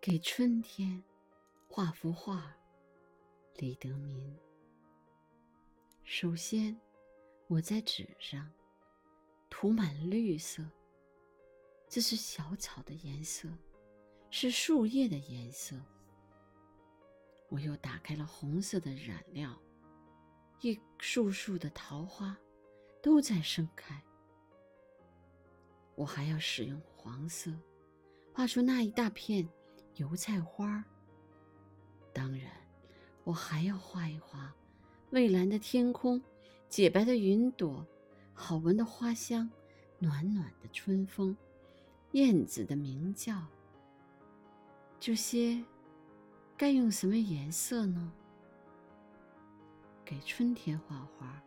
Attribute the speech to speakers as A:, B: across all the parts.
A: 给春天画幅画，李德民。首先，我在纸上涂满绿色，这是小草的颜色，是树叶的颜色。我又打开了红色的染料，一束束的桃花都在盛开。我还要使用黄色，画出那一大片油菜花。当然，我还要画一画。蔚蓝的天空，洁白的云朵，好闻的花香，暖暖的春风，燕子的鸣叫。这些该用什么颜色呢？给春天画画，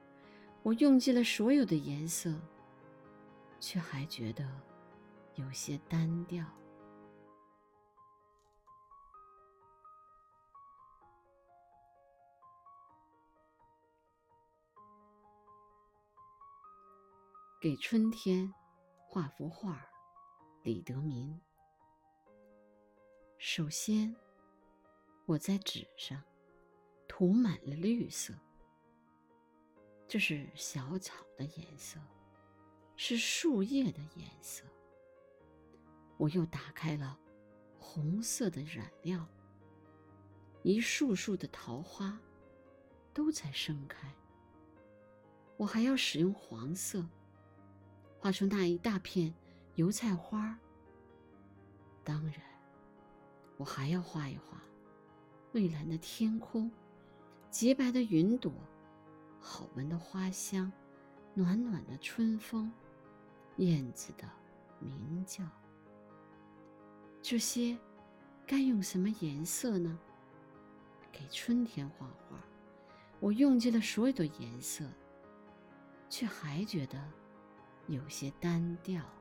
A: 我用尽了所有的颜色，却还觉得有些单调。给春天画幅画，李德民。首先，我在纸上涂满了绿色，这是小草的颜色，是树叶的颜色。我又打开了红色的染料，一束束的桃花都在盛开。我还要使用黄色。画出那一大片油菜花。当然，我还要画一画蔚蓝的天空、洁白的云朵、好闻的花香、暖暖的春风、燕子的鸣叫。这些该用什么颜色呢？给春天画画，我用尽了所有的颜色，却还觉得。有些单调。